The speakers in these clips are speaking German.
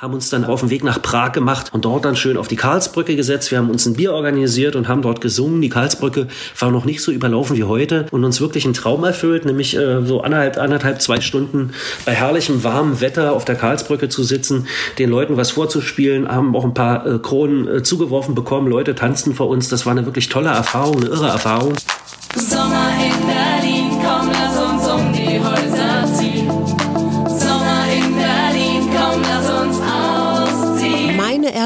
haben uns dann auf den Weg nach Prag gemacht und dort dann schön auf die Karlsbrücke gesetzt. Wir haben uns ein Bier organisiert und haben dort gesungen. Die Karlsbrücke war noch nicht so überlaufen wie heute und uns wirklich einen Traum erfüllt, nämlich äh, so anderthalb, anderthalb, zwei Stunden bei herrlichem warmem Wetter auf der Karlsbrücke zu sitzen, den Leuten was vorzuspielen, haben auch ein paar äh, Kronen äh, zugeworfen bekommen. Leute tanzten vor uns. Das war eine wirklich tolle Erfahrung, eine irre Erfahrung. Sommer in Berlin,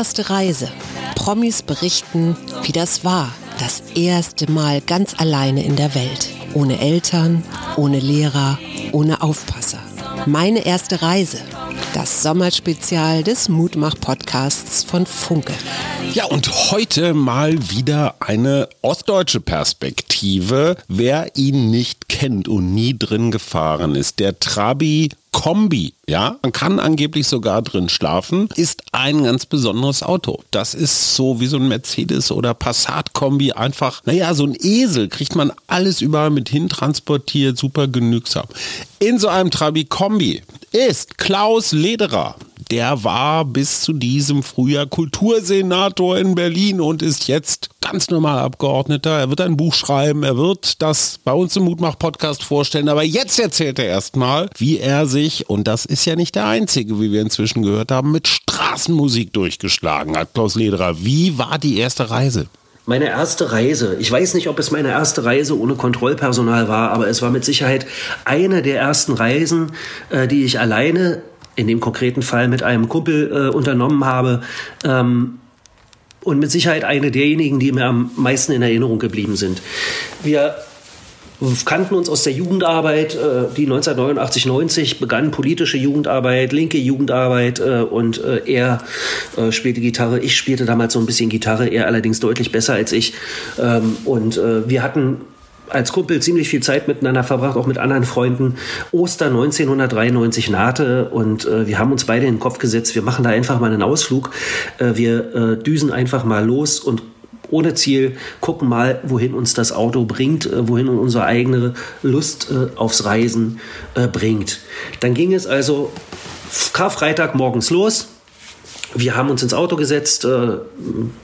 ausziehen. Meine erste Reise. Promis berichten, wie das war. Das erste Mal ganz alleine in der Welt. Ohne Eltern, ohne Lehrer, ohne Aufpasser. Meine erste Reise. Das Sommerspezial des Mutmach-Podcasts von Funke. Ja, und heute mal wieder eine ostdeutsche Perspektive. Wer ihn nicht kennt und nie drin gefahren ist, der Trabi Kombi, ja, man kann angeblich sogar drin schlafen, ist ein ganz besonderes Auto. Das ist so wie so ein Mercedes oder Passat-Kombi einfach, naja, so ein Esel kriegt man alles überall mit hin transportiert, super genügsam. In so einem Trabi Kombi ist Klaus Lederer. Der war bis zu diesem Frühjahr Kultursenator in Berlin und ist jetzt ganz normal Abgeordneter. Er wird ein Buch schreiben, er wird das bei uns im Mutmach-Podcast vorstellen. Aber jetzt erzählt er erstmal, wie er sich, und das ist ja nicht der einzige, wie wir inzwischen gehört haben, mit Straßenmusik durchgeschlagen hat. Klaus Lederer, wie war die erste Reise? Meine erste Reise, ich weiß nicht, ob es meine erste Reise ohne Kontrollpersonal war, aber es war mit Sicherheit eine der ersten Reisen, äh, die ich alleine, in dem konkreten Fall mit einem Kumpel äh, unternommen habe. Ähm, und mit Sicherheit eine derjenigen, die mir am meisten in Erinnerung geblieben sind. Wir kannten uns aus der Jugendarbeit, äh, die 1989, 90 begann politische Jugendarbeit, linke Jugendarbeit äh, und äh, er spielte Gitarre. Ich spielte damals so ein bisschen Gitarre, er allerdings deutlich besser als ich. Ähm, und wir hatten als Kumpel ziemlich viel Zeit miteinander verbracht, auch mit anderen Freunden. Oster 1993 nahte und äh, wir haben uns beide in den Kopf gesetzt, wir machen da einfach mal einen Ausflug. Äh, wir äh, düsen einfach mal los und ohne Ziel, gucken mal, wohin uns das Auto bringt, äh, wohin unsere eigene Lust äh, aufs Reisen äh, bringt. Dann ging es also Karfreitag morgens los wir haben uns ins Auto gesetzt, äh,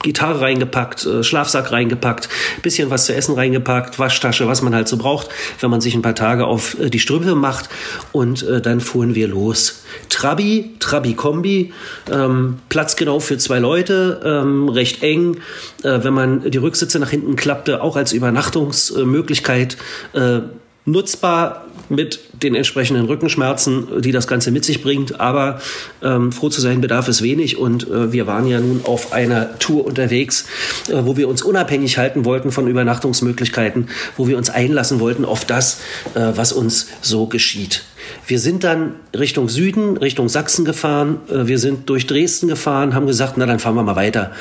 Gitarre reingepackt, äh, Schlafsack reingepackt, bisschen was zu essen reingepackt, Waschtasche, was man halt so braucht, wenn man sich ein paar Tage auf äh, die Strümpfe macht. Und äh, dann fuhren wir los. Trabi, Trabi-Kombi, ähm, Platz genau für zwei Leute, ähm, recht eng. Äh, wenn man die Rücksitze nach hinten klappte, auch als Übernachtungsmöglichkeit äh, nutzbar mit den entsprechenden Rückenschmerzen, die das Ganze mit sich bringt. Aber ähm, froh zu sein bedarf es wenig. Und äh, wir waren ja nun auf einer Tour unterwegs, äh, wo wir uns unabhängig halten wollten von Übernachtungsmöglichkeiten, wo wir uns einlassen wollten auf das, äh, was uns so geschieht. Wir sind dann Richtung Süden, Richtung Sachsen gefahren. Äh, wir sind durch Dresden gefahren, haben gesagt, na dann fahren wir mal weiter.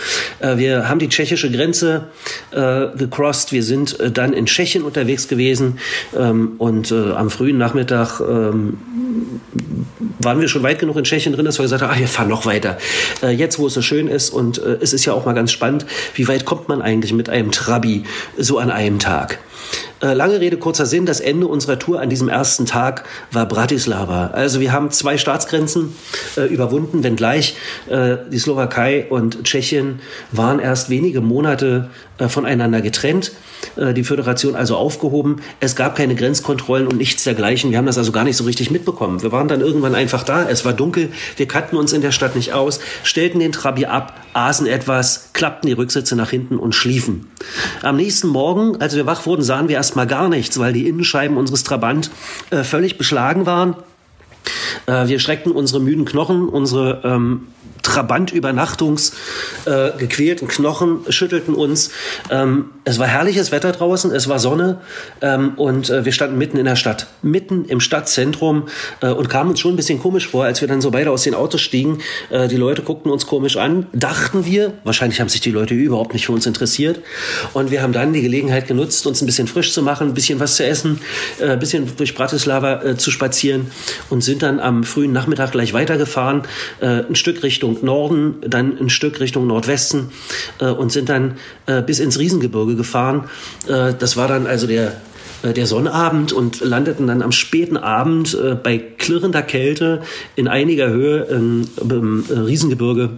Äh, wir haben die tschechische Grenze äh, gecrossed. Wir sind dann in Tschechien unterwegs gewesen ähm, und am frühen Nachmittag ähm, waren wir schon weit genug in Tschechien drin, dass wir gesagt haben, ach, wir fahren noch weiter. Jetzt, wo es so schön ist und es ist ja auch mal ganz spannend, wie weit kommt man eigentlich mit einem Trabi so an einem Tag? Äh, lange Rede, kurzer Sinn. Das Ende unserer Tour an diesem ersten Tag war Bratislava. Also wir haben zwei Staatsgrenzen äh, überwunden, wenngleich äh, die Slowakei und Tschechien waren erst wenige Monate äh, voneinander getrennt. Äh, die Föderation also aufgehoben. Es gab keine Grenzkontrollen und nichts dergleichen. Wir haben das also gar nicht so richtig mitbekommen. Wir waren dann irgendwann einfach da. Es war dunkel. Wir kannten uns in der Stadt nicht aus, stellten den Trabi ab, aßen etwas, klappten die Rücksitze nach hinten und schliefen. Am nächsten Morgen, als wir wach wurden, sahen wir erstmal gar nichts, weil die Innenscheiben unseres Trabant äh, völlig beschlagen waren. Äh, wir streckten unsere müden Knochen, unsere ähm, Trabant-Übernachtungs äh, gequälten Knochen schüttelten uns. Ähm, es war herrliches Wetter draußen, es war Sonne ähm, und äh, wir standen mitten in der Stadt, mitten im Stadtzentrum äh, und kamen uns schon ein bisschen komisch vor, als wir dann so beide aus den Autos stiegen. Äh, die Leute guckten uns komisch an, dachten wir, wahrscheinlich haben sich die Leute überhaupt nicht für uns interessiert und wir haben dann die Gelegenheit genutzt, uns ein bisschen frisch zu machen, ein bisschen was zu essen, äh, ein bisschen durch Bratislava äh, zu spazieren und sind dann am frühen Nachmittag gleich weitergefahren, äh, ein Stück Richtung Norden, dann ein Stück Richtung Nordwesten äh, und sind dann äh, bis ins Riesengebirge gefahren. Äh, das war dann also der äh, der Sonnabend und landeten dann am späten Abend äh, bei klirrender Kälte in einiger Höhe im, im Riesengebirge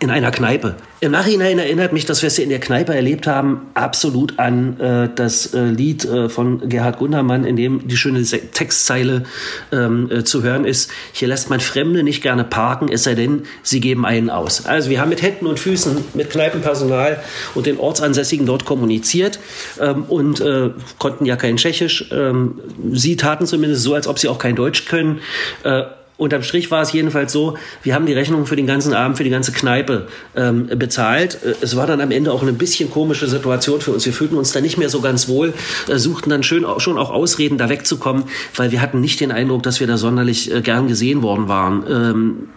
in einer Kneipe. Im Nachhinein erinnert mich das, was wir in der Kneipe erlebt haben, absolut an äh, das äh, Lied äh, von Gerhard Gundermann, in dem die schöne Se Textzeile ähm, äh, zu hören ist. Hier lässt man Fremde nicht gerne parken, es sei denn, sie geben einen aus. Also wir haben mit Händen und Füßen, mit Kneipenpersonal und den Ortsansässigen dort kommuniziert ähm, und äh, konnten ja kein Tschechisch. Ähm, sie taten zumindest so, als ob sie auch kein Deutsch können. Unterm Strich war es jedenfalls so, wir haben die Rechnung für den ganzen Abend, für die ganze Kneipe ähm, bezahlt. Äh, Es war dann am Ende auch eine bisschen komische Situation für uns. Wir fühlten uns da nicht mehr so ganz wohl, äh, suchten dann schön auch, schon auch Ausreden, da wegzukommen, weil wir hatten nicht den Eindruck, dass wir da sonderlich äh, gern gesehen worden waren. Ähm,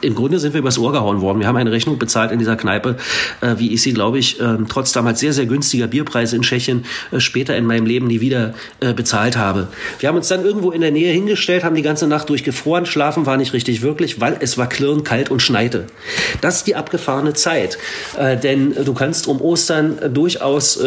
im Grunde sind wir übers Ohr gehauen worden. Wir haben eine Rechnung bezahlt in dieser Kneipe, äh, wie ich sie, glaube ich, äh, trotz damals sehr, sehr günstiger Bierpreise in Tschechien äh, später in meinem Leben nie wieder äh, bezahlt habe. Wir haben uns dann irgendwo in der Nähe hingestellt, haben die ganze Nacht durchgefroren. Schlafen war nicht richtig wirklich, weil es war klirrend kalt und schneite. Das ist die abgefahrene Zeit. Äh, denn du kannst um Ostern äh, durchaus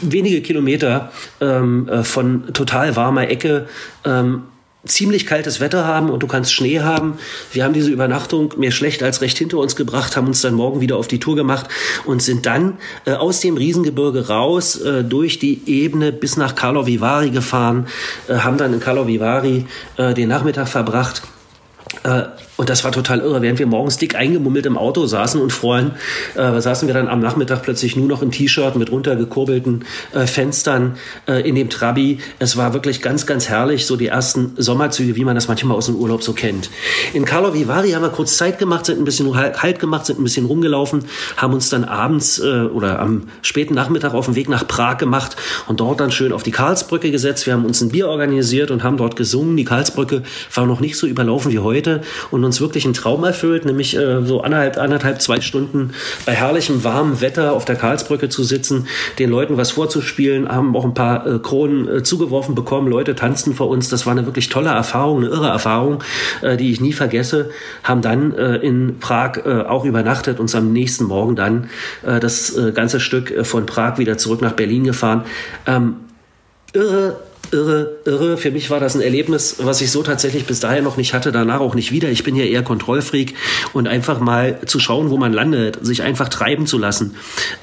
wenige Kilometer ähm, äh, von total warmer Ecke ähm, ziemlich kaltes Wetter haben und du kannst Schnee haben. Wir haben diese Übernachtung mehr schlecht als recht hinter uns gebracht, haben uns dann morgen wieder auf die Tour gemacht und sind dann äh, aus dem Riesengebirge raus äh, durch die Ebene bis nach Karlovy Vary gefahren, äh, haben dann in Karlovy Vary äh, den Nachmittag verbracht. Äh, und das war total irre. Während wir morgens dick eingemummelt im Auto saßen und freuen, äh, saßen wir dann am Nachmittag plötzlich nur noch im T-Shirt mit runtergekurbelten äh, Fenstern äh, in dem Trabi. Es war wirklich ganz, ganz herrlich, so die ersten Sommerzüge, wie man das manchmal aus dem Urlaub so kennt. In Karlovy Vary haben wir kurz Zeit gemacht, sind ein bisschen halt gemacht, sind ein bisschen rumgelaufen, haben uns dann abends äh, oder am späten Nachmittag auf den Weg nach Prag gemacht und dort dann schön auf die Karlsbrücke gesetzt. Wir haben uns ein Bier organisiert und haben dort gesungen. Die Karlsbrücke war noch nicht so überlaufen wie heute und uns wirklich einen Traum erfüllt, nämlich äh, so anderthalb, anderthalb, zwei Stunden bei herrlichem warmem Wetter auf der Karlsbrücke zu sitzen, den Leuten was vorzuspielen, haben auch ein paar äh, Kronen äh, zugeworfen bekommen, Leute tanzten vor uns, das war eine wirklich tolle Erfahrung, eine irre Erfahrung, äh, die ich nie vergesse, haben dann äh, in Prag äh, auch übernachtet, uns am nächsten Morgen dann das ganze Stück von Prag wieder zurück nach Berlin gefahren. Ähm, irre, irre, irre. Für mich war das ein Erlebnis, was ich so tatsächlich bis dahin noch nicht hatte, danach auch nicht wieder. Ich bin ja eher Kontrollfreak und einfach mal zu schauen, wo man landet, sich einfach treiben zu lassen.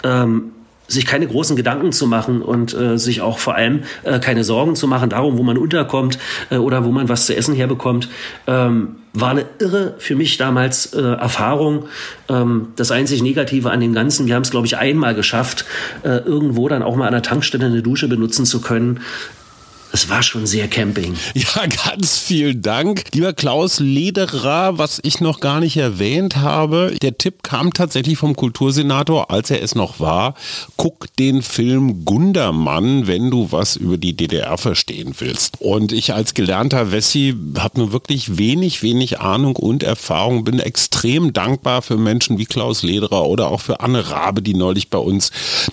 Ähm, sich keine großen Gedanken zu machen und äh, sich auch vor allem äh, keine Sorgen zu machen darum, wo man unterkommt äh, oder wo man was zu essen herbekommt, ähm, war eine irre für mich damals äh, Erfahrung. Ähm, das einzig Negative an dem Ganzen, wir haben es, glaube ich, einmal geschafft, äh, irgendwo dann auch mal an der Tankstelle eine Dusche benutzen zu können. Es war schon sehr Camping. Ja, ganz vielen Dank. Lieber Klaus Lederer, was ich noch gar nicht erwähnt habe, der Tipp kam tatsächlich vom Kultursenator, als er es noch war. Guck den Film Gundermann, wenn du was über die DDR verstehen willst. Und ich als gelernter Wessi habe nur wirklich wenig, wenig Ahnung und Erfahrung, bin extrem dankbar für Menschen wie Klaus Lederer oder auch für Anne Rabe, die neulich bei uns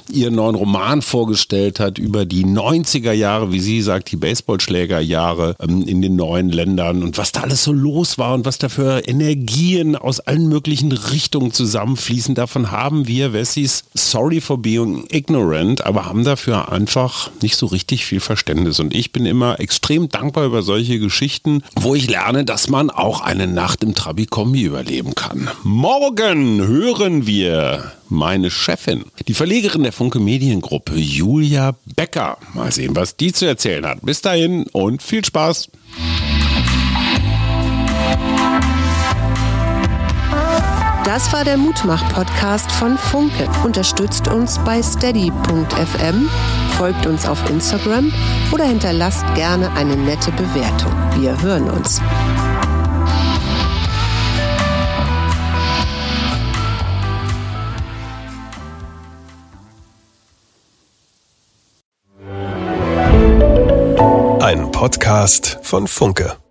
ihren neuen Roman vorgestellt hat über die 90er Jahre, wie sie sagt, die Baseballschlägerjahre ähm, in den neuen Ländern und was da alles so los war und was da für Energien aus allen möglichen Richtungen zusammenfließen. Davon haben wir Wessis, sorry for being ignorant, aber haben dafür einfach nicht so richtig viel Verständnis. Und ich bin immer extrem dankbar über solche Geschichten, wo ich lerne, dass man auch eine Nacht im Trabi-Kombi überleben kann. Morgen hören wir meine Chefin, die Verlegerin der Funke Mediengruppe, Julia Becker. Mal sehen, was die zu erzählen hat. Bis dahin und viel Spaß. Das war der Mutmach-Podcast von Funke. Unterstützt uns bei steady.fm, folgt uns auf Instagram oder hinterlasst gerne eine nette Bewertung. Wir hören uns. Podcast von Funke.